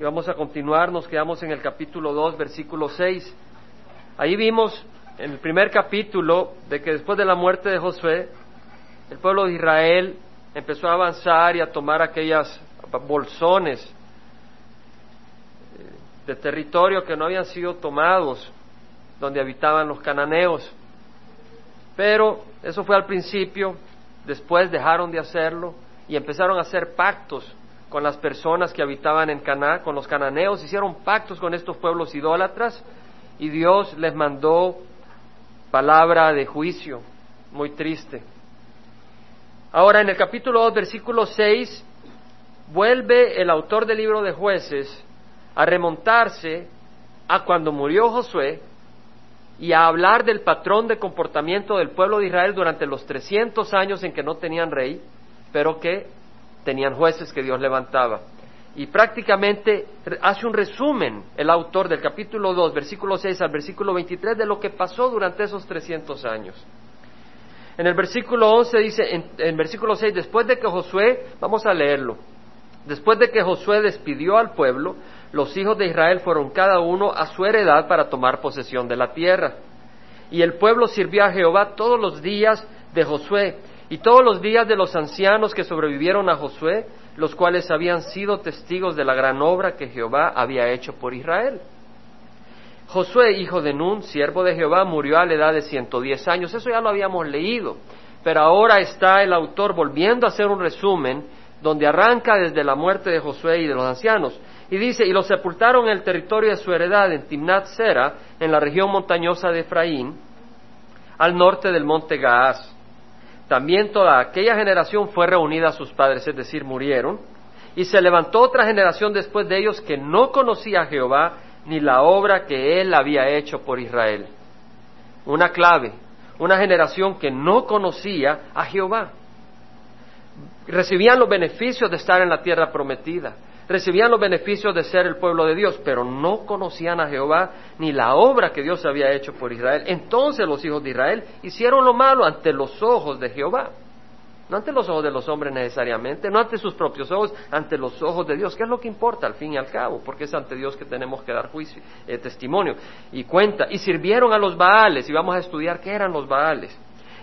Y vamos a continuar, nos quedamos en el capítulo 2, versículo 6. Ahí vimos en el primer capítulo de que después de la muerte de Josué, el pueblo de Israel empezó a avanzar y a tomar aquellas bolsones eh, de territorio que no habían sido tomados, donde habitaban los cananeos. Pero eso fue al principio, después dejaron de hacerlo y empezaron a hacer pactos con las personas que habitaban en Cana, con los cananeos, hicieron pactos con estos pueblos idólatras y Dios les mandó palabra de juicio, muy triste. Ahora, en el capítulo 2, versículo 6, vuelve el autor del libro de jueces a remontarse a cuando murió Josué y a hablar del patrón de comportamiento del pueblo de Israel durante los 300 años en que no tenían rey, pero que tenían jueces que Dios levantaba. Y prácticamente hace un resumen el autor del capítulo 2, versículo 6 al versículo 23 de lo que pasó durante esos 300 años. En el versículo 11 dice, en, versículo 6, después de que Josué, vamos a leerlo, después de que Josué despidió al pueblo, los hijos de Israel fueron cada uno a su heredad para tomar posesión de la tierra. Y el pueblo sirvió a Jehová todos los días de Josué y todos los días de los ancianos que sobrevivieron a Josué, los cuales habían sido testigos de la gran obra que Jehová había hecho por Israel. Josué, hijo de Nun, siervo de Jehová, murió a la edad de 110 años. Eso ya lo habíamos leído. Pero ahora está el autor volviendo a hacer un resumen donde arranca desde la muerte de Josué y de los ancianos. Y dice, y los sepultaron en el territorio de su heredad, en Timnat Sera, en la región montañosa de Efraín, al norte del monte Gaás. También toda aquella generación fue reunida a sus padres, es decir, murieron, y se levantó otra generación después de ellos que no conocía a Jehová ni la obra que él había hecho por Israel. Una clave, una generación que no conocía a Jehová. Recibían los beneficios de estar en la tierra prometida, recibían los beneficios de ser el pueblo de Dios, pero no conocían a Jehová ni la obra que Dios había hecho por Israel. Entonces los hijos de Israel hicieron lo malo ante los ojos de Jehová. No ante los ojos de los hombres necesariamente, no ante sus propios ojos, ante los ojos de Dios, que es lo que importa al fin y al cabo, porque es ante Dios que tenemos que dar juicio, eh, testimonio y cuenta. Y sirvieron a los Baales, y vamos a estudiar qué eran los Baales.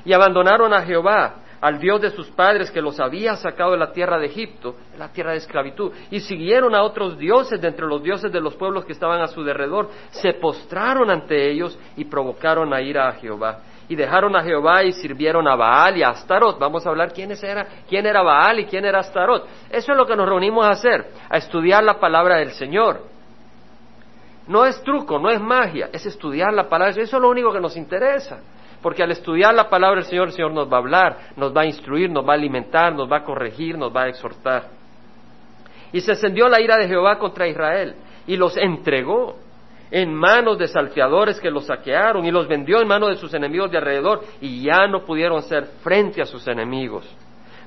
Y abandonaron a Jehová, al Dios de sus padres que los había sacado de la tierra de Egipto, la tierra de esclavitud, y siguieron a otros dioses de entre los dioses de los pueblos que estaban a su derredor, se postraron ante ellos y provocaron a ira a Jehová. Y dejaron a Jehová y sirvieron a Baal y a Astarot. Vamos a hablar quiénes era, quién era Baal y quién era Astarot. Eso es lo que nos reunimos a hacer, a estudiar la palabra del Señor. No es truco, no es magia, es estudiar la palabra. Eso es lo único que nos interesa. Porque al estudiar la palabra del Señor, el Señor nos va a hablar, nos va a instruir, nos va a alimentar, nos va a corregir, nos va a exhortar. Y se encendió la ira de Jehová contra Israel y los entregó en manos de salteadores que los saquearon y los vendió en manos de sus enemigos de alrededor y ya no pudieron hacer frente a sus enemigos.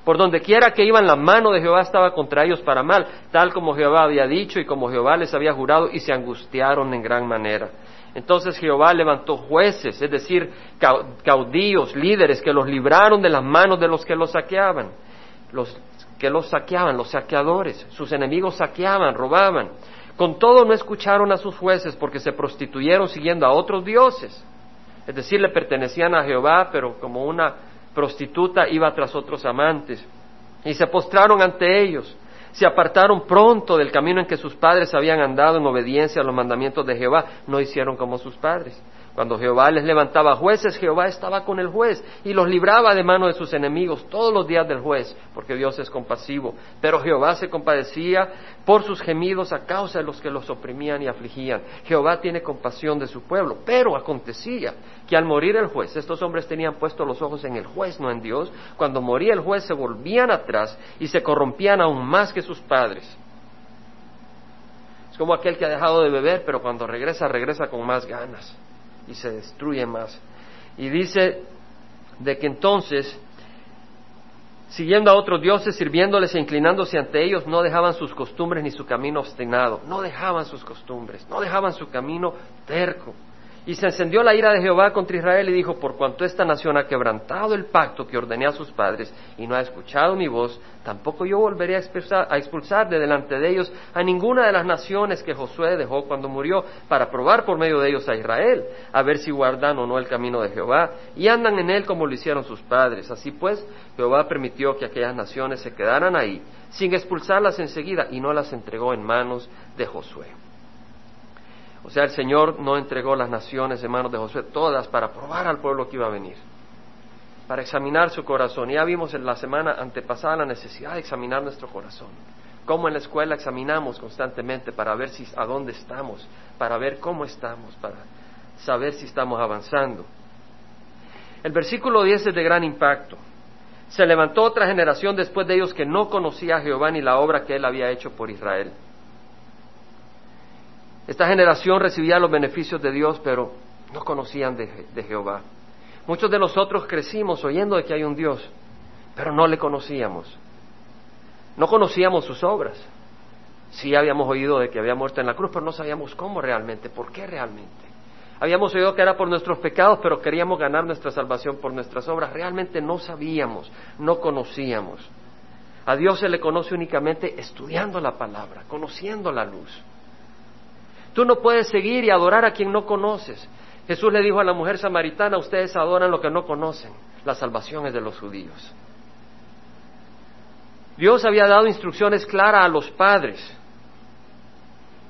Por donde quiera que iban, la mano de Jehová estaba contra ellos para mal, tal como Jehová había dicho y como Jehová les había jurado, y se angustiaron en gran manera. Entonces Jehová levantó jueces, es decir, caudillos, líderes que los libraron de las manos de los que los saqueaban, los que los saqueaban, los saqueadores, sus enemigos saqueaban, robaban. Con todo no escucharon a sus jueces porque se prostituyeron siguiendo a otros dioses. Es decir, le pertenecían a Jehová, pero como una prostituta iba tras otros amantes. Y se postraron ante ellos se apartaron pronto del camino en que sus padres habían andado en obediencia a los mandamientos de Jehová, no hicieron como sus padres. Cuando Jehová les levantaba jueces, Jehová estaba con el juez y los libraba de mano de sus enemigos todos los días del juez, porque Dios es compasivo. Pero Jehová se compadecía por sus gemidos a causa de los que los oprimían y afligían. Jehová tiene compasión de su pueblo. Pero acontecía que al morir el juez, estos hombres tenían puestos los ojos en el juez, no en Dios. Cuando moría el juez se volvían atrás y se corrompían aún más que sus padres. Es como aquel que ha dejado de beber, pero cuando regresa, regresa con más ganas y se destruye más. Y dice de que entonces, siguiendo a otros dioses, sirviéndoles e inclinándose ante ellos, no dejaban sus costumbres ni su camino obstinado, no dejaban sus costumbres, no dejaban su camino terco. Y se encendió la ira de Jehová contra Israel y dijo, por cuanto esta nación ha quebrantado el pacto que ordené a sus padres y no ha escuchado mi voz, tampoco yo volveré a expulsar, de delante de ellos a ninguna de las naciones que Josué dejó cuando murió para probar por medio de ellos a Israel, a ver si guardan o no el camino de Jehová y andan en él como lo hicieron sus padres. Así pues, Jehová permitió que aquellas naciones se quedaran ahí sin expulsarlas enseguida y no las entregó en manos de Josué. O sea, el Señor no entregó las naciones en manos de Josué todas para probar al pueblo que iba a venir, para examinar su corazón. Ya vimos en la semana antepasada la necesidad de examinar nuestro corazón. Cómo en la escuela examinamos constantemente para ver si a dónde estamos, para ver cómo estamos, para saber si estamos avanzando. El versículo 10 es de gran impacto. Se levantó otra generación después de ellos que no conocía a Jehová ni la obra que él había hecho por Israel. Esta generación recibía los beneficios de Dios, pero no conocían de, Jehová. Muchos de nosotros crecimos oyendo de que hay un Dios, pero no le conocíamos. No conocíamos sus obras. Sí habíamos oído de que había muerto en la cruz, pero no sabíamos cómo realmente, por qué realmente. Habíamos oído que era por nuestros pecados, pero queríamos ganar nuestra salvación por nuestras obras. Realmente no sabíamos, no conocíamos. A Dios se le conoce únicamente estudiando la palabra, conociendo la luz. Tú no puedes seguir y adorar a quien no conoces. Jesús le dijo a la mujer samaritana, ustedes adoran lo que no conocen. La salvación es de los judíos. Dios había dado instrucciones claras a los padres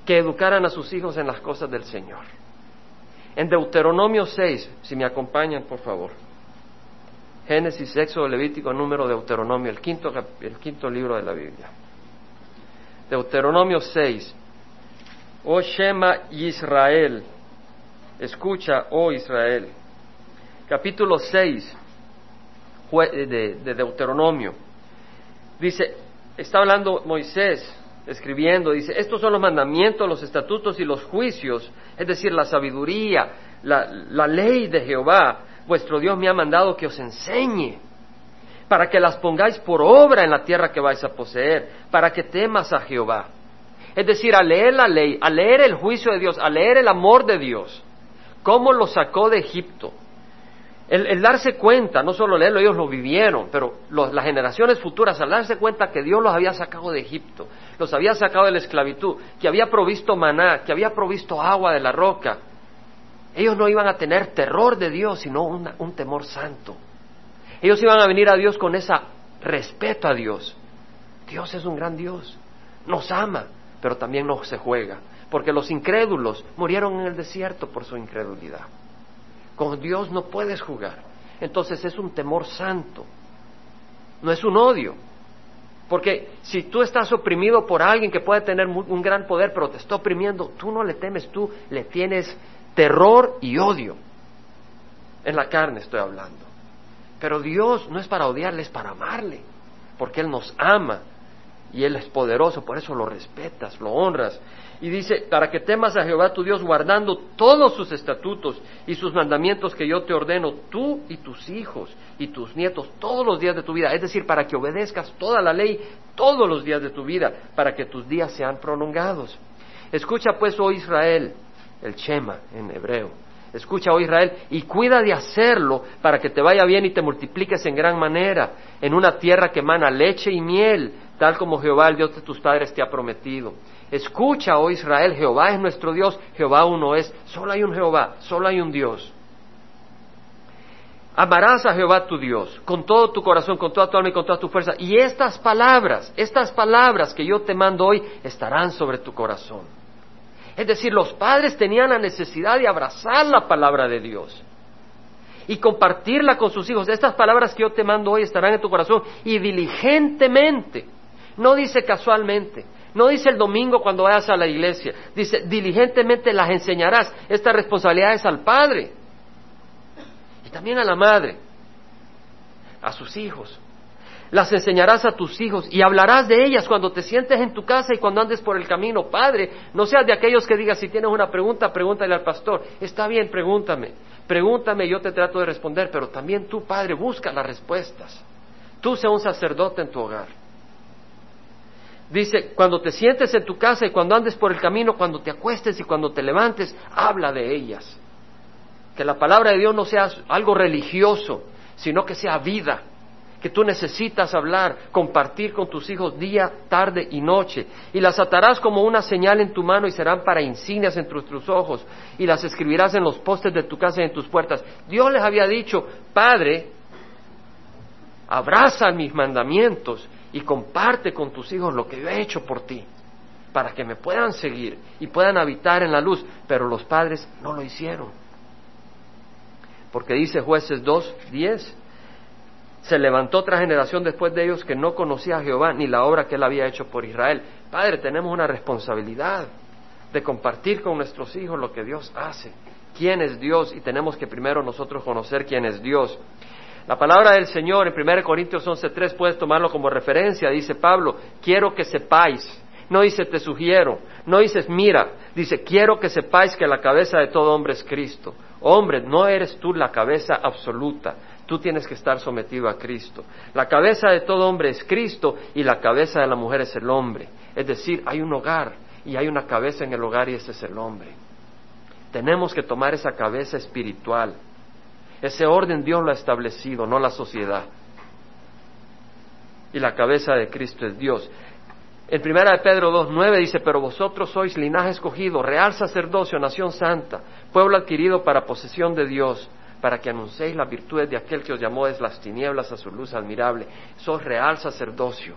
que educaran a sus hijos en las cosas del Señor. En Deuteronomio 6, si me acompañan, por favor. Génesis, Éxodo, Levítico, número Deuteronomio, el quinto, el quinto libro de la Biblia. Deuteronomio 6, Oh Shema Israel, escucha, oh Israel. Capítulo 6 de, de Deuteronomio. Dice, está hablando Moisés, escribiendo, dice, estos son los mandamientos, los estatutos y los juicios, es decir, la sabiduría, la, ley de Jehová, vuestro Dios me ha mandado que os enseñe, para que las pongáis por obra en la tierra que vais a poseer, para que temas a Jehová. Es decir, a leer la ley, a leer el juicio de Dios, a leer el amor de Dios, cómo lo sacó de Egipto. El, darse cuenta, no solo leerlo, ellos lo vivieron, pero las generaciones futuras, al darse cuenta que Dios los había sacado de Egipto, los había sacado de la esclavitud, que había provisto maná, que había provisto agua de la roca, ellos no iban a tener terror de Dios, sino un temor santo. Ellos iban a venir a Dios con ese respeto a Dios. Dios es un gran Dios, nos ama, pero también no se juega, porque los incrédulos murieron en el desierto por su incredulidad. Con Dios no puedes jugar. Entonces es un temor santo, no es un odio. Porque si tú estás oprimido por alguien que puede tener un gran poder, pero te está oprimiendo, tú no le temes, tú le tienes terror y odio. En la carne estoy hablando. Pero Dios no es para odiarle, es para amarle, porque Él nos ama y Él es poderoso, por eso lo respetas, lo honras. Y dice, para que temas a Jehová tu Dios guardando todos sus estatutos y sus mandamientos que yo te ordeno, tú y tus hijos y tus nietos todos los días de tu vida. Es decir, para que obedezcas toda la ley todos los días de tu vida, para que tus días sean prolongados. Escucha pues, oh Israel, el Shema en hebreo. Escucha, oh Israel, y cuida de hacerlo para que te vaya bien y te multipliques en gran manera en una tierra que emana leche y miel, tal como Jehová, el Dios de tus padres, te ha prometido. Escucha, oh Israel, Jehová es nuestro Dios, Jehová uno es, solo hay un Jehová, solo hay un Dios. Amarás a Jehová tu Dios con todo tu corazón, con toda tu alma y con toda tu fuerza. Y estas palabras, estas palabras que yo te mando hoy, estarán sobre tu corazón. Es decir, los padres tenían la necesidad de abrazar la palabra de Dios y compartirla con sus hijos. Estas palabras que yo te mando hoy estarán en tu corazón y diligentemente no dice casualmente, no dice el domingo cuando vayas a la iglesia, dice diligentemente las enseñarás. Esta responsabilidad es al padre y también a la madre, a sus hijos. Las enseñarás a tus hijos y hablarás de ellas cuando te sientes en tu casa y cuando andes por el camino. Padre, no seas de aquellos que digas si tienes una pregunta, pregúntale al pastor. Está bien, pregúntame. Pregúntame, yo te trato de responder, pero también tú, Padre, busca las respuestas. Tú sea un sacerdote en tu hogar. Dice, cuando te sientes en tu casa y cuando andes por el camino, cuando te acuestes y cuando te levantes, habla de ellas. Que la palabra de Dios no sea algo religioso, sino que sea vida, que tú necesitas hablar, compartir con tus hijos día, tarde y noche. Y las atarás como una señal en tu mano y serán para insignias entre tus ojos. Y las escribirás en los postes de tu casa y en tus puertas. Dios les había dicho, Padre, abraza mis mandamientos y comparte con tus hijos lo que yo he hecho por ti, para que me puedan seguir y puedan habitar en la luz. Pero los padres no lo hicieron. Porque dice jueces 2, 10, se levantó otra generación después de ellos que no conocía a Jehová ni la obra que él había hecho por Israel. Padre, tenemos una responsabilidad de compartir con nuestros hijos lo que Dios hace, quién es Dios y tenemos que primero nosotros conocer quién es Dios. La palabra del Señor en 1 Corintios 11.3 puedes tomarlo como referencia, dice Pablo, quiero que sepáis, no dice te sugiero, no dices mira, dice quiero que sepáis que la cabeza de todo hombre es Cristo. Hombre, no eres tú la cabeza absoluta, tú tienes que estar sometido a Cristo. La cabeza de todo hombre es Cristo y la cabeza de la mujer es el hombre. Es decir, hay un hogar y hay una cabeza en el hogar y ese es el hombre. Tenemos que tomar esa cabeza espiritual. Ese orden Dios lo ha establecido, no la sociedad. Y la cabeza de Cristo es Dios. En primera de Pedro 2.9 dice, pero vosotros sois linaje escogido, real sacerdocio, nación santa, pueblo adquirido para posesión de Dios, para que anunciéis las virtudes de aquel que os llamó desde las tinieblas a su luz admirable. Sos real sacerdocio.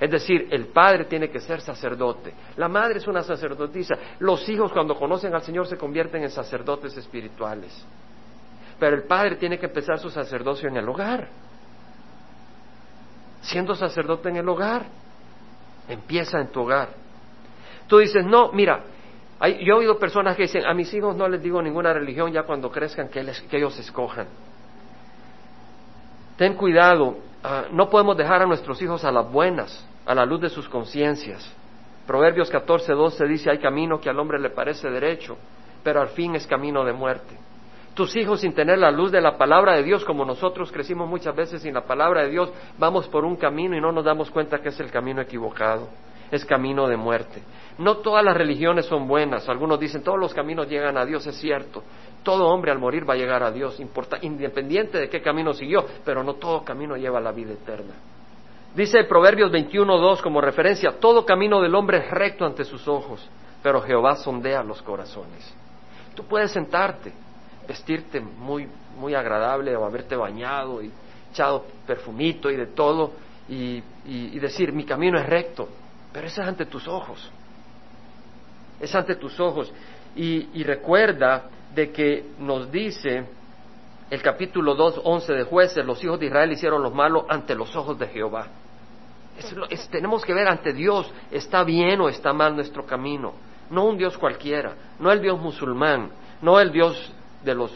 Es decir, el padre tiene que ser sacerdote, la madre es una sacerdotisa, los hijos cuando conocen al Señor se convierten en sacerdotes espirituales. Pero el padre tiene que empezar su sacerdocio en el hogar, siendo sacerdote en el hogar. Empieza en tu hogar. Tú dices, no, mira, yo he oído personas que dicen, a mis hijos no les digo ninguna religión ya cuando crezcan que, ellos escojan. Ten cuidado, ah, no podemos dejar a nuestros hijos a las buenas, a la luz de sus conciencias. Proverbios 14, 12 dice, hay camino que al hombre le parece derecho, pero al fin es camino de muerte. Tus hijos sin tener la luz de la palabra de Dios, como nosotros crecimos muchas veces sin la palabra de Dios, vamos por un camino y no nos damos cuenta que es el camino equivocado, es camino de muerte. No todas las religiones son buenas, algunos dicen todos los caminos llegan a Dios, es cierto. Todo hombre al morir va a llegar a Dios, independiente de qué camino siguió, pero no todo camino lleva a la vida eterna. Dice Proverbios 21.2 como referencia, todo camino del hombre es recto ante sus ojos, pero Jehová sondea los corazones. Tú puedes sentarte, vestirte muy, muy agradable o haberte bañado y echado perfumito y de todo y, decir, mi camino es recto, pero eso es ante tus ojos, es ante tus ojos. Y, y recuerda de que nos dice el capítulo 2, 11 de jueces, los hijos de Israel hicieron lo malo ante los ojos de Jehová. tenemos que ver ante Dios, está bien o está mal nuestro camino, no un Dios cualquiera, no el Dios musulmán, no el Dios de los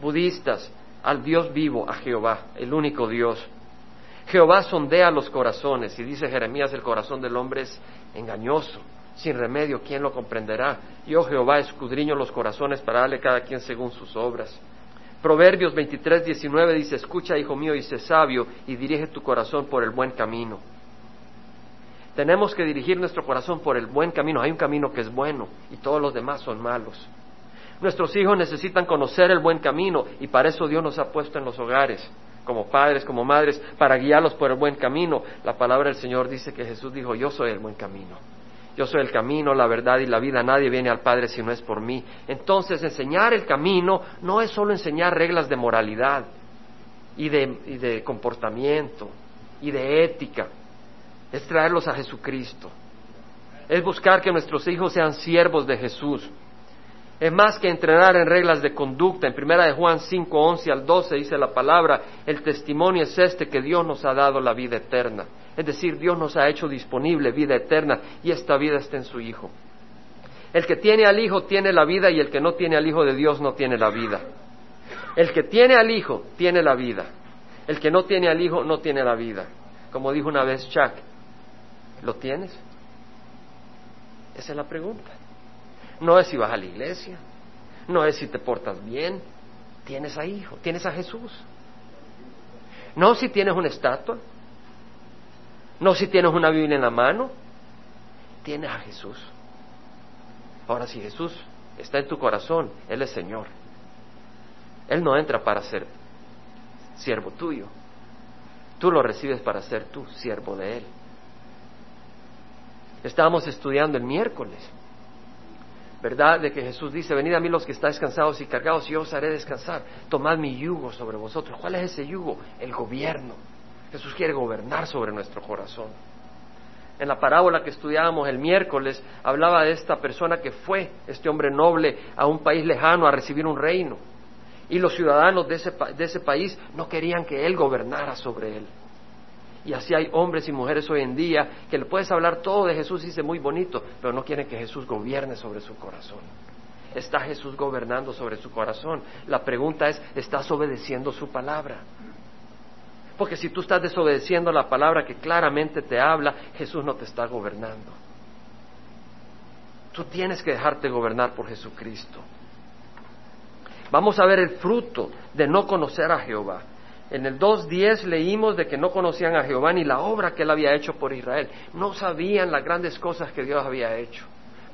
budistas al Dios vivo, a Jehová, el único Dios. Jehová sondea los corazones y dice Jeremías, el corazón del hombre es engañoso, sin remedio, ¿quién lo comprenderá? Yo Jehová escudriño los corazones para darle cada quien según sus obras. Proverbios 23, 19 dice, escucha, hijo mío, y sé sabio, y dirige tu corazón por el buen camino. Tenemos que dirigir nuestro corazón por el buen camino. Hay un camino que es bueno y todos los demás son malos. Nuestros hijos necesitan conocer el buen camino y para eso Dios nos ha puesto en los hogares, como padres, como madres, para guiarlos por el buen camino. La palabra del Señor dice que Jesús dijo, yo soy el buen camino. Yo soy el camino, la verdad y la vida. Nadie viene al Padre si no es por mí. Entonces, enseñar el camino no es solo enseñar reglas de moralidad y de, y de comportamiento y de ética. Es traerlos a Jesucristo. Es buscar que nuestros hijos sean siervos de Jesús es más que entrenar en reglas de conducta. En primera de Juan 5, 11 al 12 dice la palabra, el testimonio es este que Dios nos ha dado la vida eterna. Es decir, Dios nos ha hecho disponible vida eterna y esta vida está en su Hijo. El que tiene al Hijo tiene la vida y el que no tiene al Hijo de Dios no tiene la vida. El que tiene al Hijo tiene la vida. El que no tiene al Hijo no tiene la vida. Como dijo una vez Chuck, ¿lo tienes? Esa es la pregunta. No es si vas a la iglesia, no es si te portas bien, tienes a hijo, tienes a Jesús. No si tienes una estatua, no si tienes una Biblia en la mano, tienes a Jesús. Ahora si Jesús está en tu corazón, Él es Señor. Él no entra para ser siervo tuyo. Tú lo recibes para ser tu siervo de Él. Estábamos estudiando el miércoles, ¿verdad? De que Jesús dice, venid a mí los que estáis cansados y cargados y yo os haré descansar. Tomad mi yugo sobre vosotros. ¿Cuál es ese yugo? El gobierno. Jesús quiere gobernar sobre nuestro corazón. En la parábola que estudiábamos el miércoles hablaba de esta persona que fue, este hombre noble, a un país lejano a recibir un reino. Y los ciudadanos de ese, de ese país no querían que él gobernara sobre él. Y así hay hombres y mujeres hoy en día que le puedes hablar todo de Jesús y dice muy bonito, pero no quieren que Jesús gobierne sobre su corazón. ¿Está Jesús gobernando sobre su corazón? La pregunta es, ¿estás obedeciendo su palabra? Porque si tú estás desobedeciendo la palabra que claramente te habla, Jesús no te está gobernando. Tú tienes que dejarte gobernar por Jesucristo. Vamos a ver el fruto de no conocer a Jehová. En el 2.10 leímos de que no conocían a Jehová ni la obra que él había hecho por Israel. No sabían las grandes cosas que Dios había hecho.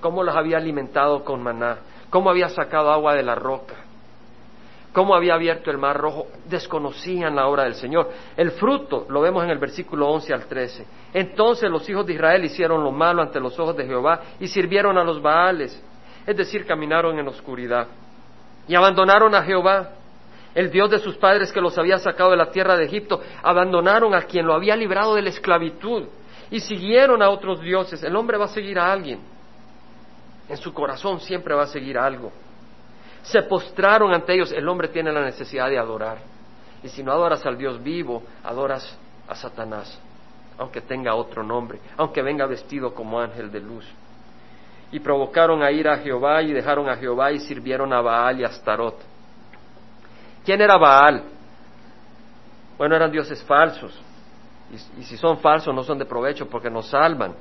Cómo los había alimentado con maná. Cómo había sacado agua de la roca cómo había abierto el mar rojo, desconocían la obra del Señor. El fruto lo vemos en el versículo 11 al 13. Entonces los hijos de Israel hicieron lo malo ante los ojos de Jehová y sirvieron a los Baales, es decir, caminaron en oscuridad. Y abandonaron a Jehová, el Dios de sus padres que los había sacado de la tierra de Egipto, abandonaron a quien lo había librado de la esclavitud y siguieron a otros dioses. El hombre va a seguir a alguien. En su corazón siempre va a seguir algo se postraron ante ellos, el hombre tiene la necesidad de adorar. Y si no adoras al Dios vivo, adoras a Satanás, aunque tenga otro nombre, aunque venga vestido como ángel de luz. Y provocaron a ir a Jehová y dejaron a Jehová y sirvieron a Baal y a Astarot. ¿Quién era Baal? Bueno, eran dioses falsos. Y, si son falsos no son de provecho porque nos salvan.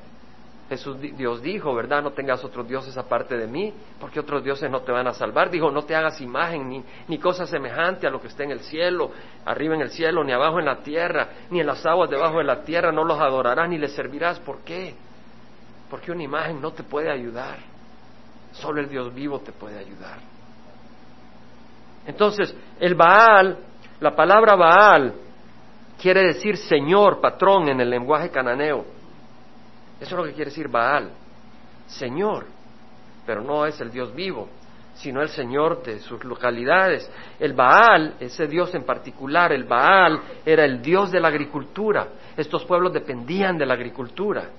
Jesús, Dios dijo, ¿verdad? No tengas otros dioses aparte de mí, porque otros dioses no te van a salvar. Dijo, no te hagas imagen ni, ni cosa semejante a lo que está en el cielo, arriba en el cielo, ni abajo en la tierra, ni en las aguas debajo de la tierra, no los adorarás ni les servirás. ¿Por qué? Porque una imagen no te puede ayudar. Solo el Dios vivo te puede ayudar. Entonces, el Baal, la palabra Baal, quiere decir Señor, patrón en el lenguaje cananeo. Eso es lo que quiere decir Baal, Señor, pero no es el Dios vivo, sino el Señor de sus localidades. El Baal, ese Dios en particular, el Baal era el Dios de la agricultura. Estos pueblos dependían de la agricultura.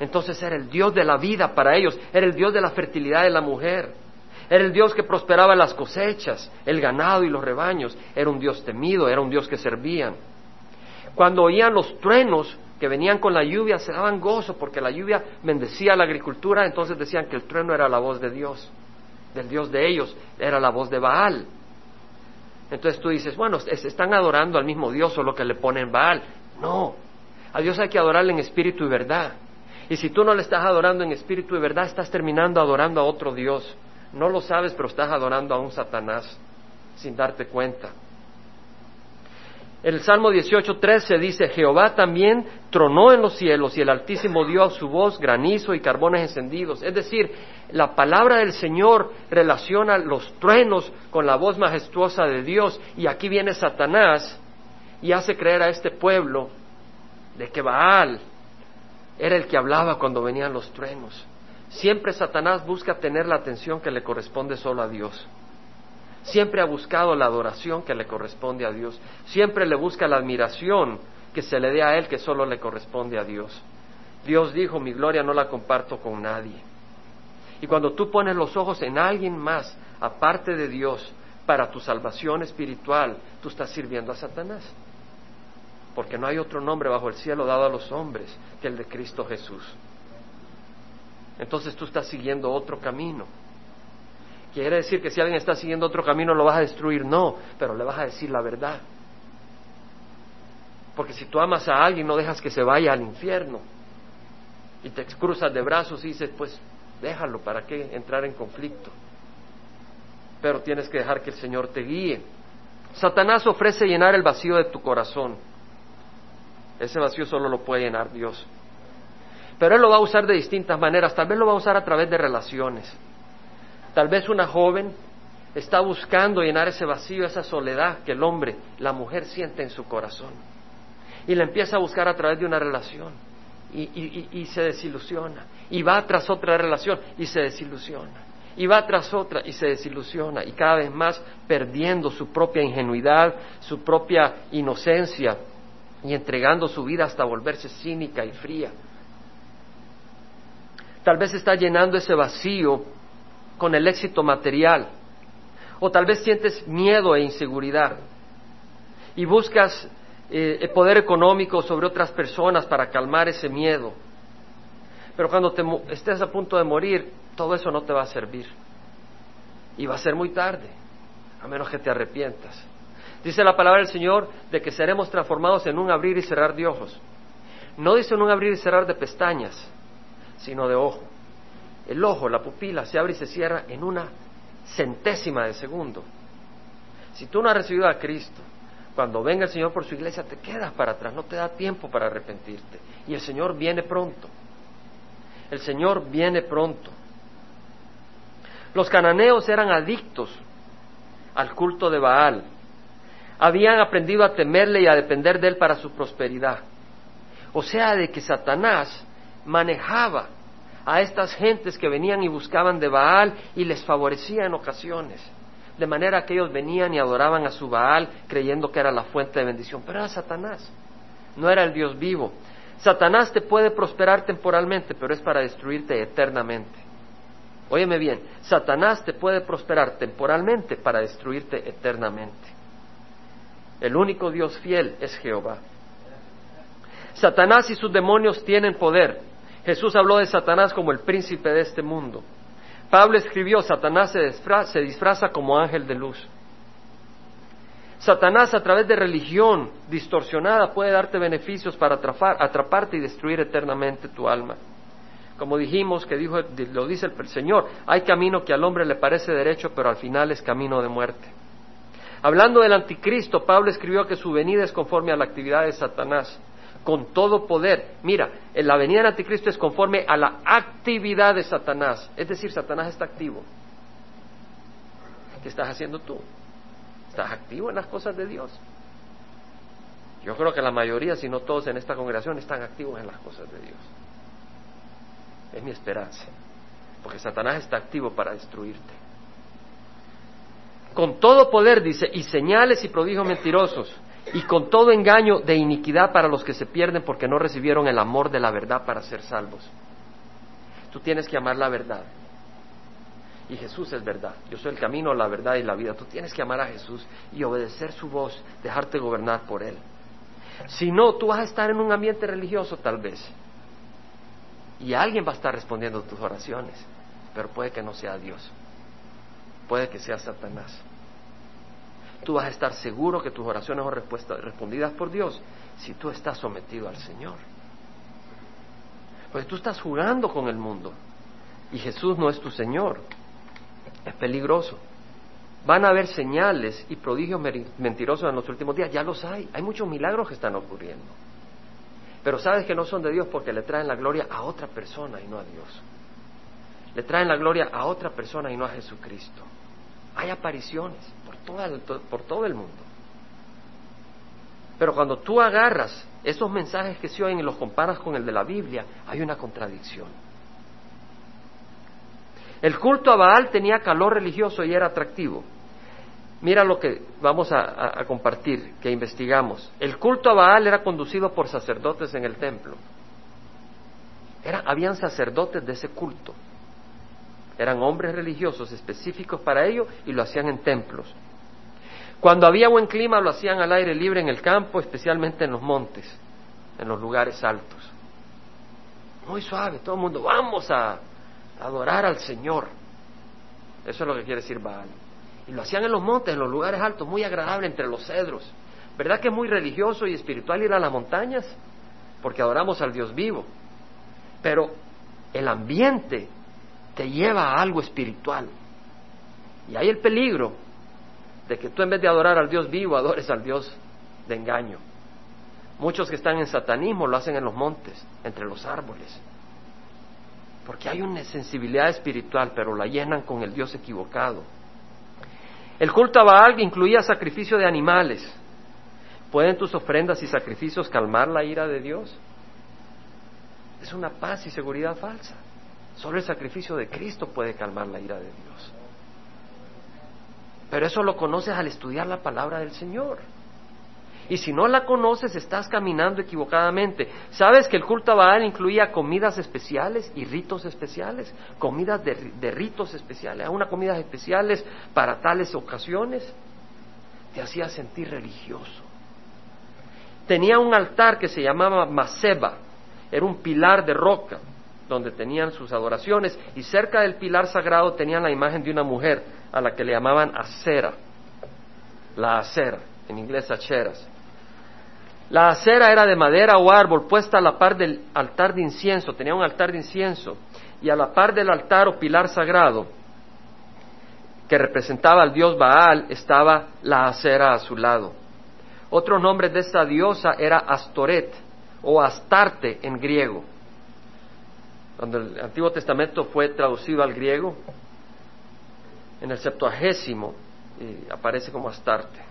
Entonces era el Dios de la vida para ellos, era el Dios de la fertilidad de la mujer, era el Dios que prosperaba las cosechas, el ganado y los rebaños, era un Dios temido, era un Dios que servían. Cuando oían los truenos, que venían con la lluvia se daban gozo porque la lluvia bendecía la agricultura, entonces decían que el trueno era la voz de Dios, del Dios de ellos, era la voz de Baal. Entonces tú dices, bueno, están adorando al mismo Dios o lo que le ponen Baal. No, a Dios hay que adorarle en espíritu y verdad. Y si tú no le estás adorando en espíritu y verdad, estás terminando adorando a otro Dios. No lo sabes, pero estás adorando a un Satanás sin darte cuenta. El Salmo 18.13 dice, Jehová también tronó en los cielos y el Altísimo dio a su voz granizo y carbones encendidos. Es decir, la palabra del Señor relaciona los truenos con la voz majestuosa de Dios y aquí viene Satanás y hace creer a este pueblo de que Baal era el que hablaba cuando venían los truenos. Siempre Satanás busca tener la atención que le corresponde solo a Dios. Siempre ha buscado la adoración que le corresponde a Dios. Siempre le busca la admiración que se le dé a Él que solo le corresponde a Dios. Dios dijo, mi gloria no la comparto con nadie. Y cuando tú pones los ojos en alguien más, aparte de Dios, para tu salvación espiritual, tú estás sirviendo a Satanás. Porque no hay otro nombre bajo el cielo dado a los hombres que el de Cristo Jesús. Entonces tú estás siguiendo otro camino. ¿Quiere decir que si alguien está siguiendo otro camino lo vas a destruir? No, pero le vas a decir la verdad. Porque si tú amas a alguien no dejas que se vaya al infierno y te cruzas de brazos y dices, pues déjalo, ¿para qué entrar en conflicto? Pero tienes que dejar que el Señor te guíe. Satanás ofrece llenar el vacío de tu corazón. Ese vacío solo lo puede llenar Dios. Pero Él lo va a usar de distintas maneras. Tal vez lo va a usar a través de relaciones. Tal vez una joven está buscando llenar ese vacío, esa soledad que el hombre, la mujer siente en su corazón. Y la empieza a buscar a través de una relación y, y se desilusiona. Y va tras otra relación y se desilusiona. Y va tras otra y se desilusiona. Y cada vez más perdiendo su propia ingenuidad, su propia inocencia y entregando su vida hasta volverse cínica y fría. Tal vez está llenando ese vacío con el éxito material. O tal vez sientes miedo e inseguridad. Y buscas eh, poder económico sobre otras personas para calmar ese miedo. Pero cuando te, estés a punto de morir, todo eso no te va a servir. Y va a ser muy tarde, a menos que te arrepientas. Dice la palabra del Señor de que seremos transformados en un abrir y cerrar de ojos. No dice en un abrir y cerrar de pestañas, sino de ojo. El ojo, la pupila, se abre y se cierra en una centésima de segundo. Si tú no has recibido a Cristo, cuando venga el Señor por su iglesia te quedas para atrás, no te da tiempo para arrepentirte. Y el Señor viene pronto. El Señor viene pronto. Los cananeos eran adictos al culto de Baal. Habían aprendido a temerle y a depender de él para su prosperidad. O sea, de que Satanás manejaba a estas gentes que venían y buscaban de Baal y les favorecía en ocasiones. De manera que ellos venían y adoraban a su Baal creyendo que era la fuente de bendición. Pero era Satanás, no era el Dios vivo. Satanás te puede prosperar temporalmente, pero es para destruirte eternamente. Óyeme bien, Satanás te puede prosperar temporalmente para destruirte eternamente. El único Dios fiel es Jehová. Satanás y sus demonios tienen poder. Jesús habló de Satanás como el príncipe de este mundo. Pablo escribió, Satanás se disfraza, como ángel de luz. Satanás a través de religión distorsionada puede darte beneficios para atraparte y destruir eternamente tu alma. Como dijimos, que dijo, lo dice el Señor, hay camino que al hombre le parece derecho, pero al final es camino de muerte. Hablando del anticristo, Pablo escribió que su venida es conforme a la actividad de Satanás con todo poder. Mira, la venida del anticristo es conforme a la actividad de Satanás. Es decir, Satanás está activo. ¿Qué estás haciendo tú? ¿Estás activo en las cosas de Dios? Yo creo que la mayoría, si no todos en esta congregación, están activos en las cosas de Dios. Es mi esperanza. Porque Satanás está activo para destruirte. Con todo poder, dice, y señales y prodigios mentirosos y con todo engaño de iniquidad para los que se pierden porque no recibieron el amor de la verdad para ser salvos. Tú tienes que amar la verdad. Y Jesús es verdad. Yo soy el camino, la verdad y la vida. Tú tienes que amar a Jesús y obedecer su voz, dejarte gobernar por Él. Si no, tú vas a estar en un ambiente religioso tal vez. Y alguien va a estar respondiendo tus oraciones. Pero puede que no sea Dios. Puede que sea Satanás tú vas a estar seguro que tus oraciones son respondidas por Dios si tú estás sometido al Señor. Porque tú estás jugando con el mundo y Jesús no es tu Señor. Es peligroso. Van a haber señales y prodigios mentirosos en los últimos días. Ya los hay. Hay muchos milagros que están ocurriendo. Pero sabes que no son de Dios porque le traen la gloria a otra persona y no a Dios. Le traen la gloria a otra persona y no a Jesucristo. Hay apariciones por todo el mundo. Pero cuando tú agarras esos mensajes que se oyen y los comparas con el de la Biblia, hay una contradicción. El culto a Baal tenía calor religioso y era atractivo. Mira lo que vamos a, compartir, que investigamos. El culto a Baal era conducido por sacerdotes en el templo. Era, habían sacerdotes de ese culto. Eran hombres religiosos específicos para ello y lo hacían en templos. Cuando había buen clima lo hacían al aire libre en el campo, especialmente en los montes, en los lugares altos. Muy suave, todo el mundo, vamos a adorar al Señor. Eso es lo que quiere decir Baal. Y lo hacían en los montes, en los lugares altos, muy agradable entre los cedros. ¿Verdad que es muy religioso y espiritual ir a las montañas? Porque adoramos al Dios vivo. Pero el ambiente te lleva a algo espiritual. Y hay el peligro de que tú en vez de adorar al Dios vivo, adores al Dios de engaño. Muchos que están en satanismo lo hacen en los montes, entre los árboles. Porque hay una sensibilidad espiritual, pero la llenan con el Dios equivocado. El culto a Baal incluía sacrificio de animales. ¿Pueden tus ofrendas y sacrificios calmar la ira de Dios? Es una paz y seguridad falsa. Solo el sacrificio de Cristo puede calmar la ira de Dios. Pero eso lo conoces al estudiar la palabra del Señor. Y si no la conoces, estás caminando equivocadamente. ¿Sabes que el culto a Baal incluía comidas especiales y ritos especiales? Comidas de, de ritos especiales, unas comidas especiales para tales ocasiones. Te hacía sentir religioso. Tenía un altar que se llamaba Maseba, era un pilar de roca donde tenían sus adoraciones y cerca del pilar sagrado tenían la imagen de una mujer a la que le llamaban acera, la acera, en inglés acheras. La acera era de madera o árbol puesta a la par del altar de incienso, tenía un altar de incienso, y a la par del altar o pilar sagrado que representaba al dios Baal estaba la acera a su lado. Otro nombre de esta diosa era Astoret o Astarte en griego. Cuando el Antiguo Testamento fue traducido al griego, en el Septuagésimo aparece como Astarte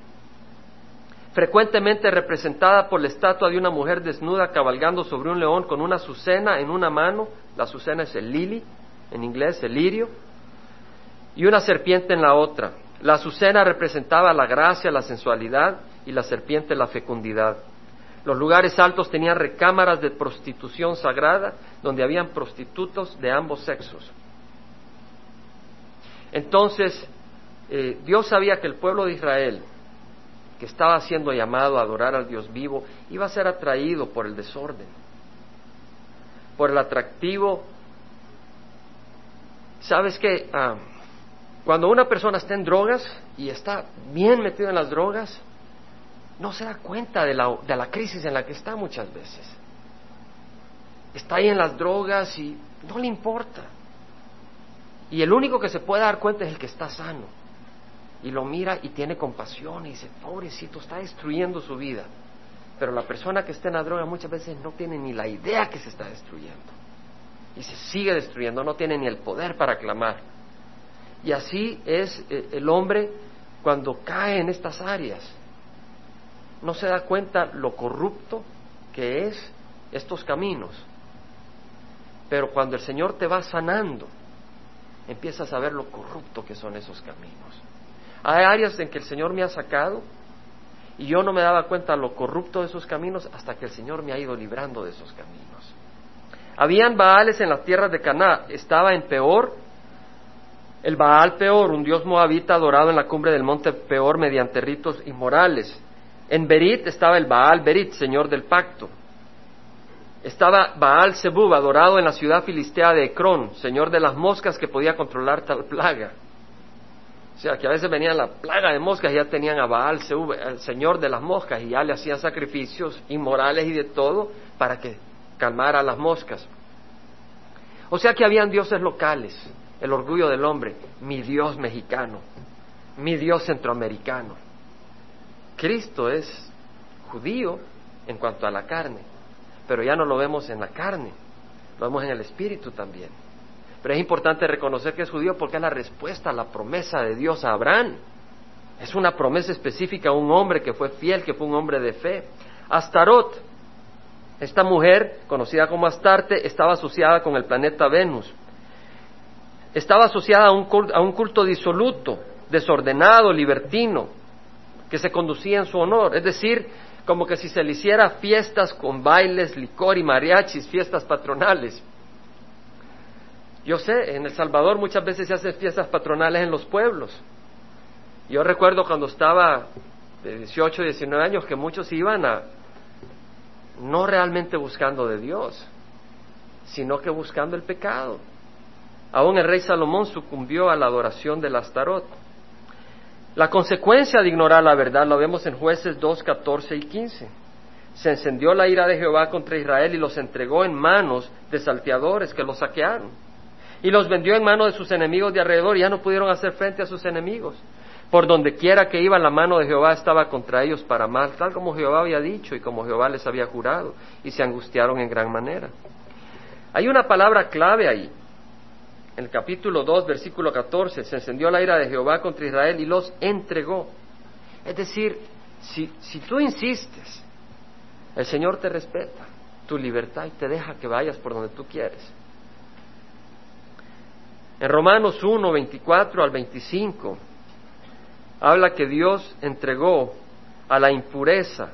frecuentemente representada por la estatua de una mujer desnuda cabalgando sobre un león con una azucena en una mano, la azucena es el lili, en inglés el lirio, y una serpiente en la otra. La azucena representaba la gracia, la sensualidad y la serpiente la fecundidad. Los lugares altos tenían recámaras de prostitución sagrada donde habían prostitutos de ambos sexos. Entonces, eh, Dios sabía que el pueblo de Israel que estaba siendo llamado a adorar al Dios vivo, iba a ser atraído por el desorden, por el atractivo. ¿Sabes qué? Ah, cuando una persona está en drogas y está bien metido en las drogas, no se da cuenta de la, de la crisis en la que está muchas veces. Está ahí en las drogas y no le importa. Y el único que se puede dar cuenta es el que está sano y lo mira y tiene compasión y dice, pobrecito, está destruyendo su vida. Pero la persona que está en la droga muchas veces no tiene ni la idea que se está destruyendo. Y se sigue destruyendo, no tiene ni el poder para clamar. Y así es eh, el hombre cuando cae en estas áreas. No se da cuenta lo corrupto que es estos caminos. Pero cuando el Señor te va sanando, empiezas a ver lo corrupto que son esos caminos. Hay áreas en que el Señor me ha sacado y yo no me daba cuenta lo corrupto de esos caminos hasta que el Señor me ha ido librando de esos caminos. Habían Baales en las tierras de Caná, estaba en Peor, el Baal Peor, un dios moabita adorado en la cumbre del monte Peor mediante ritos inmorales. En Berit estaba el Baal Berit, señor del pacto. Estaba Baal Zebub, adorado en la ciudad filistea de Ecrón, señor de las moscas que podía controlar tal plaga. O sea, que a veces venían la plaga de moscas y ya tenían a Baal, el señor de las moscas, y ya le hacían sacrificios inmorales y de todo para que calmara las moscas. O sea que habían dioses locales, el orgullo del hombre, mi Dios mexicano, mi Dios centroamericano. Cristo es judío en cuanto a la carne, pero ya no lo vemos en la carne, lo vemos en el espíritu también. Pero es importante reconocer que es judío porque es la respuesta a la promesa de Dios a Abraham. Es una promesa específica a un hombre que fue fiel, que fue un hombre de fe. Astarot, esta mujer, conocida como Astarte, estaba asociada con el planeta Venus. Estaba asociada a un, a un culto disoluto, desordenado, libertino, que se conducía en su honor. Es decir, como que si se le hiciera fiestas con bailes, licor y mariachis, fiestas patronales. Yo sé, en El Salvador muchas veces se hacen fiestas patronales en los pueblos. Yo recuerdo cuando estaba de 18, 19 años que muchos iban a, no realmente buscando de Dios, sino que buscando el pecado. Aún el rey Salomón sucumbió a la adoración del Astarot. La consecuencia de ignorar la verdad lo vemos en jueces 2, 14 y 15. Se encendió la ira de Jehová contra Israel y los entregó en manos de salteadores que los saquearon y los vendió en mano de sus enemigos de alrededor y ya no pudieron hacer frente a sus enemigos. Por donde quiera que iban, la mano de Jehová estaba contra ellos para mal, tal como Jehová había dicho y como Jehová les había jurado, y se angustiaron en gran manera. Hay una palabra clave ahí. En el capítulo 2, versículo 14, se encendió la ira de Jehová contra Israel y los entregó. Es decir, si, si tú insistes, el Señor te respeta tu libertad y te deja que vayas por donde tú quieres. En Romanos 1, 24 al 25, habla que Dios entregó a la impureza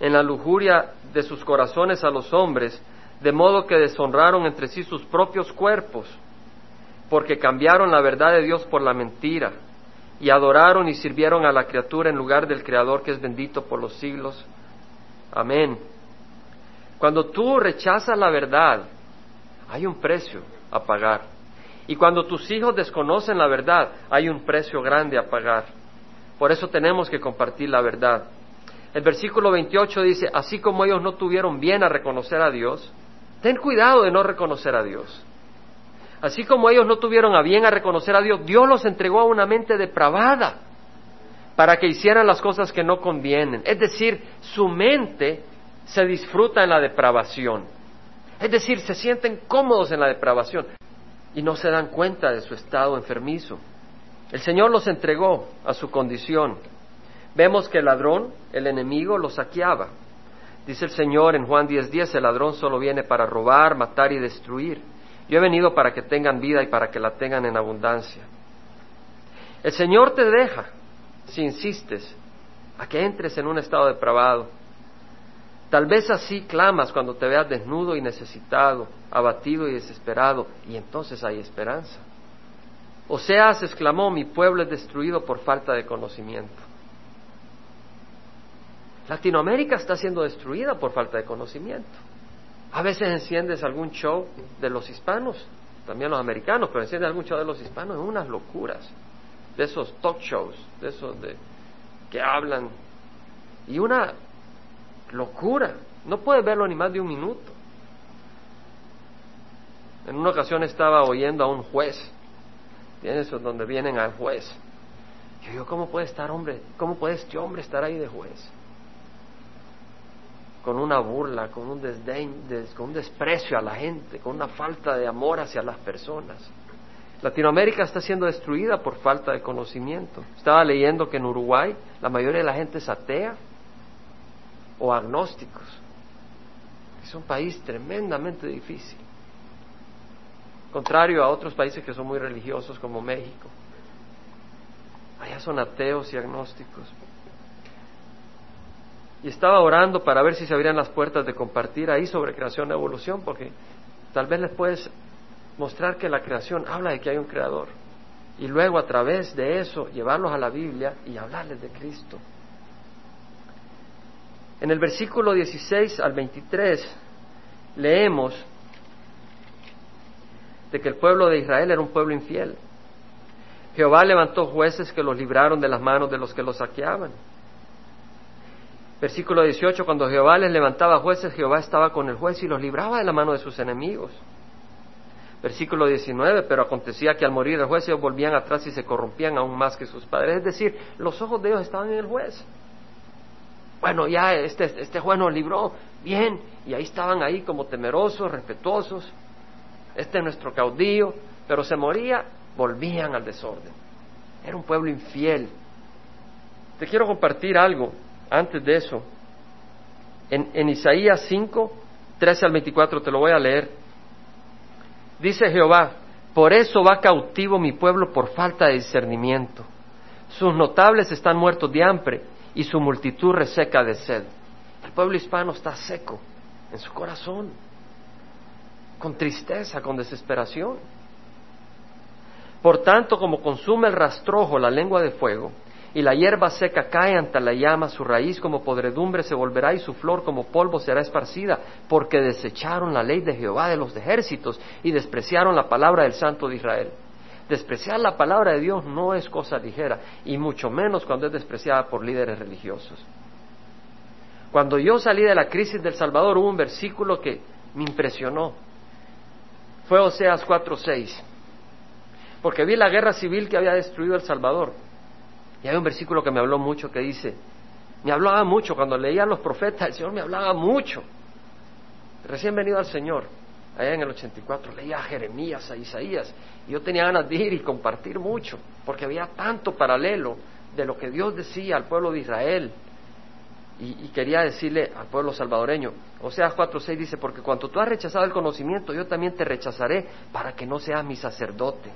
en la lujuria de sus corazones a los hombres, de modo que deshonraron entre sí sus propios cuerpos, porque cambiaron la verdad de Dios por la mentira, y adoraron y sirvieron a la criatura en lugar del Creador que es bendito por los siglos. Amén. Cuando tú rechazas la verdad, hay un precio a pagar. Y cuando tus hijos desconocen la verdad, hay un precio grande a pagar. Por eso tenemos que compartir la verdad. El versículo 28 dice, así como ellos no tuvieron bien a reconocer a Dios, ten cuidado de no reconocer a Dios. Así como ellos no tuvieron a bien a reconocer a Dios, Dios los entregó a una mente depravada para que hicieran las cosas que no convienen. Es decir, su mente se disfruta en la depravación. Es decir, se sienten cómodos en la depravación y no se dan cuenta de su estado enfermizo. El Señor los entregó a su condición. Vemos que el ladrón, el enemigo, los saqueaba. Dice el Señor en Juan 10:10, el ladrón solo viene para robar, matar y destruir. Yo he venido para que tengan vida y para que la tengan en abundancia. El Señor te deja, si insistes, a que entres en un estado depravado. Tal vez así clamas cuando te veas desnudo y necesitado, abatido y desesperado, y entonces hay esperanza. Oseas exclamó, mi pueblo es destruido por falta de conocimiento. Latinoamérica está siendo destruida por falta de conocimiento. A veces enciendes algún show de los hispanos, también los americanos, pero enciendes algún show de los hispanos, es unas locuras, de esos talk shows, de esos de, que hablan, y una locura, no puedes verlo ni más de un minuto. En una ocasión estaba oyendo a un juez, ¿tienes? Donde vienen al juez. Yo ¿cómo puede estar hombre, cómo puede este hombre estar ahí de juez? Con una burla, con un desdén, con un desprecio a la gente, con una falta de amor hacia las personas. Latinoamérica está siendo destruida por falta de conocimiento. Estaba leyendo que en Uruguay la mayoría de la gente es atea o agnósticos. Es un país tremendamente difícil. Contrario a otros países que son muy religiosos como México. Allá son ateos y agnósticos y estaba orando para ver si se abrían las puertas de compartir ahí sobre creación y evolución, porque tal vez les puedes mostrar que la creación habla de que hay un creador y luego a través de eso llevarlos a la Biblia y hablarles de Cristo. En el versículo 16 al 23 leemos de que el pueblo de Israel era un pueblo infiel. Jehová levantó jueces que los libraron de las manos de los que los saqueaban Versículo 18, cuando Jehová les levantaba jueces, Jehová estaba con el juez y los libraba de la mano de sus enemigos. Versículo 19, pero acontecía que al morir el juez ellos volvían atrás y se corrompían aún más que sus padres. Es decir, los ojos de ellos estaban en el juez. Bueno, ya este, este juez nos libró, bien, y ahí estaban ahí como temerosos, respetuosos. Este es nuestro caudillo, pero se moría, volvían al desorden. Era un pueblo infiel. Te quiero compartir algo antes de eso, en, Isaías 5, 13 al 24, te lo voy a leer. Dice Jehová, por eso va cautivo mi pueblo por falta de discernimiento. Sus notables están muertos de hambre y su multitud reseca de sed. El pueblo hispano está seco en su corazón, con tristeza, con desesperación. Por tanto, como consume el rastrojo la lengua de fuego, y la hierba seca cae ante la llama, su raíz como podredumbre se volverá y su flor como polvo será esparcida, porque desecharon la ley de Jehová de los ejércitos y despreciaron la palabra del Santo de Israel. Despreciar la palabra de Dios no es cosa ligera, y mucho menos cuando es despreciada por líderes religiosos. Cuando yo salí de la crisis del Salvador hubo un versículo que me impresionó. Fue Oseas 4:6. Porque vi la guerra civil que había destruido El Salvador y hay un versículo que me habló mucho que dice, me hablaba mucho, cuando leía los profetas, el Señor me hablaba mucho. Recién venido al Señor. allá en el 84, leía a Jeremías, a Isaías, y yo tenía ganas de ir y compartir mucho, porque había tanto paralelo de lo que Dios decía al pueblo de Israel. Y, quería decirle al pueblo salvadoreño, o sea, 4.6 dice, porque cuando tú has rechazado el conocimiento, yo también te rechazaré para que no seas mi sacerdote.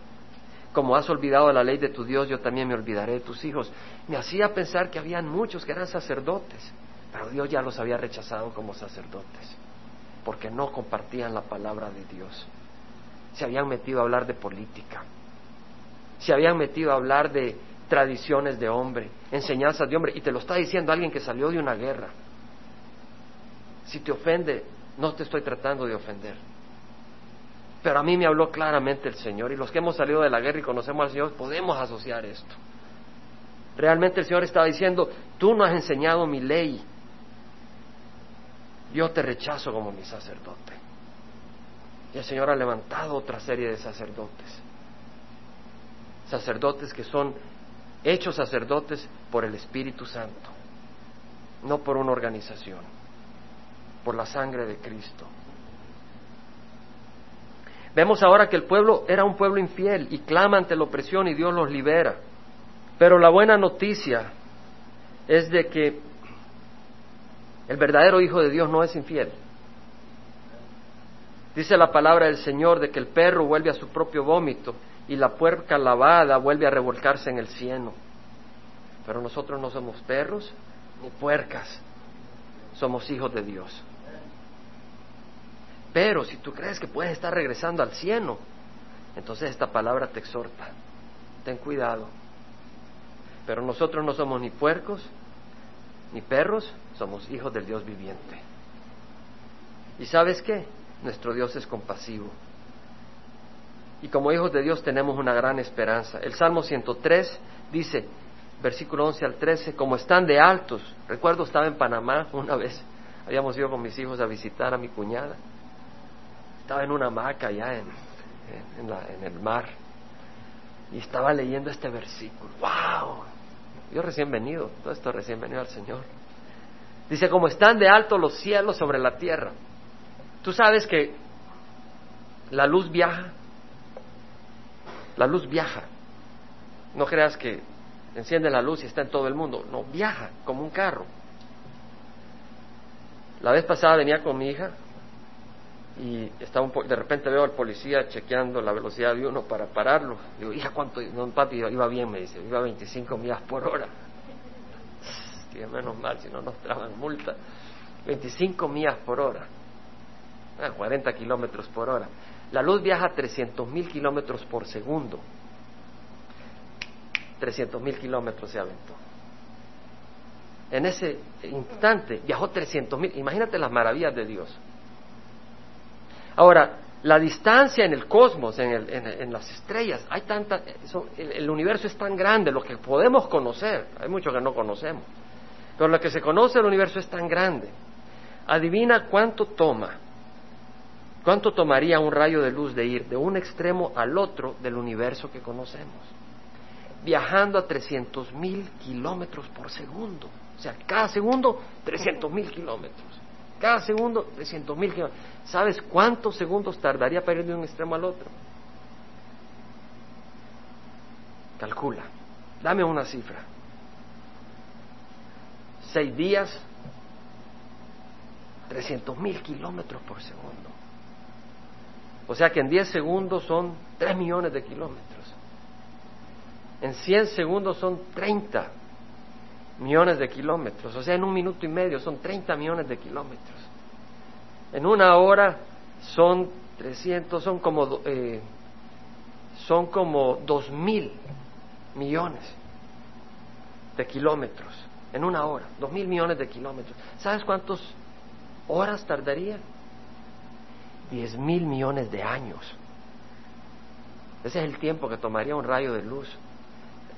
Como has olvidado la ley de tu Dios, yo también me olvidaré de tus hijos. Me hacía pensar que habían muchos que eran sacerdotes, pero Dios ya los había rechazado como sacerdotes, porque no compartían la palabra de Dios. Se habían metido a hablar de política, se habían metido a hablar de tradiciones de hombre, enseñanzas de hombre, y te lo está diciendo alguien que salió de una guerra. Si te ofende, no te estoy tratando de ofender. Pero a mí me habló claramente el Señor, y los que hemos salido de la guerra y conocemos al Señor, podemos asociar esto. Realmente el Señor estaba diciendo, tú no has enseñado mi ley, yo te rechazo como mi sacerdote. Y el Señor ha levantado otra serie de sacerdotes. Sacerdotes que son hechos sacerdotes por el Espíritu Santo, no por una organización, por la sangre de Cristo. Vemos ahora que el pueblo era un pueblo infiel y clama ante la opresión y Dios los libera. Pero la buena noticia es de que el verdadero Hijo de Dios no es infiel. Dice la palabra del Señor de que el perro vuelve a su propio vómito y la puerca lavada vuelve a revolcarse en el cieno. Pero nosotros no somos perros ni puercas, somos hijos de Dios. Pero si tú crees que puedes estar regresando al cielo, entonces esta palabra te exhorta. Ten cuidado. Pero nosotros no somos ni puercos ni perros, somos hijos del Dios viviente. ¿Y sabes qué? Nuestro Dios es compasivo. Y como hijos de Dios tenemos una gran esperanza. El Salmo 103 dice, versículo 11 al 13, como están de altos. Recuerdo, estaba en Panamá una vez, habíamos ido con mis hijos a visitar a mi cuñada. Estaba en una hamaca allá en, en el mar y estaba leyendo este versículo. ¡Wow! Yo recién venido, todo esto recién venido al Señor. Dice, como están de alto los cielos sobre la tierra. Tú sabes que la luz viaja la luz viaja. No creas que enciende la luz y está en todo el mundo. No, viaja como un carro. La vez pasada venía con mi hija y estaba un de repente veo al policía chequeando la velocidad de uno para pararlo. Digo, hija, ¿cuánto? No, papi, iba bien, me dice, iba a 25 millas por hora. Menos mal, si no nos traban multa. 25 millas por hora. 40 ah, kilómetros por hora. La luz viaja a 300 mil kilómetros por segundo. 300 mil kilómetros se aventó. En ese instante viajó 300 mil. Imagínate las maravillas de Dios. Ahora, la distancia en el cosmos, en, las estrellas, hay tanta, el, universo es tan grande, lo que podemos conocer, hay mucho que no conocemos, pero lo que se conoce del universo es tan grande. Adivina cuánto toma ¿Cuánto tomaría un rayo de luz de ir de un extremo al otro del universo que conocemos? Viajando a 300 mil kilómetros por segundo. O sea, cada segundo 300 mil kilómetros. Cada segundo 300 mil kilómetros. ¿Sabes cuántos segundos tardaría para ir de un extremo al otro? Calcula. Dame una cifra. Seis días, 300 mil kilómetros por segundo. O sea que en 10 segundos son 3 millones de kilómetros. En 100 segundos son 30 millones de kilómetros. O sea, en un minuto y medio son 30 millones de kilómetros. En una hora son 300, son como, eh, son como 2 mil millones de kilómetros. En una hora, 2 mil millones de kilómetros. ¿Sabes cuántas horas tardaría? diez mil millones de años. Ese es el tiempo que tomaría un rayo de luz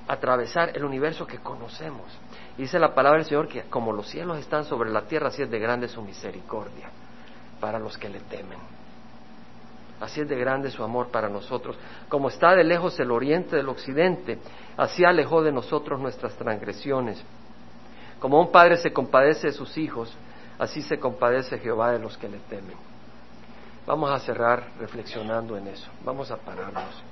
atravesar el universo que conocemos. Dice la palabra del Señor que como los cielos están sobre la tierra, así es de grande su misericordia para los que le temen. Así es de grande su amor para nosotros. Como está de lejos el oriente del occidente, así alejó de nosotros nuestras transgresiones. Como un padre se compadece de sus hijos, así se compadece Jehová de los que le temen. Vamos a cerrar reflexionando en eso. Vamos a pararnos.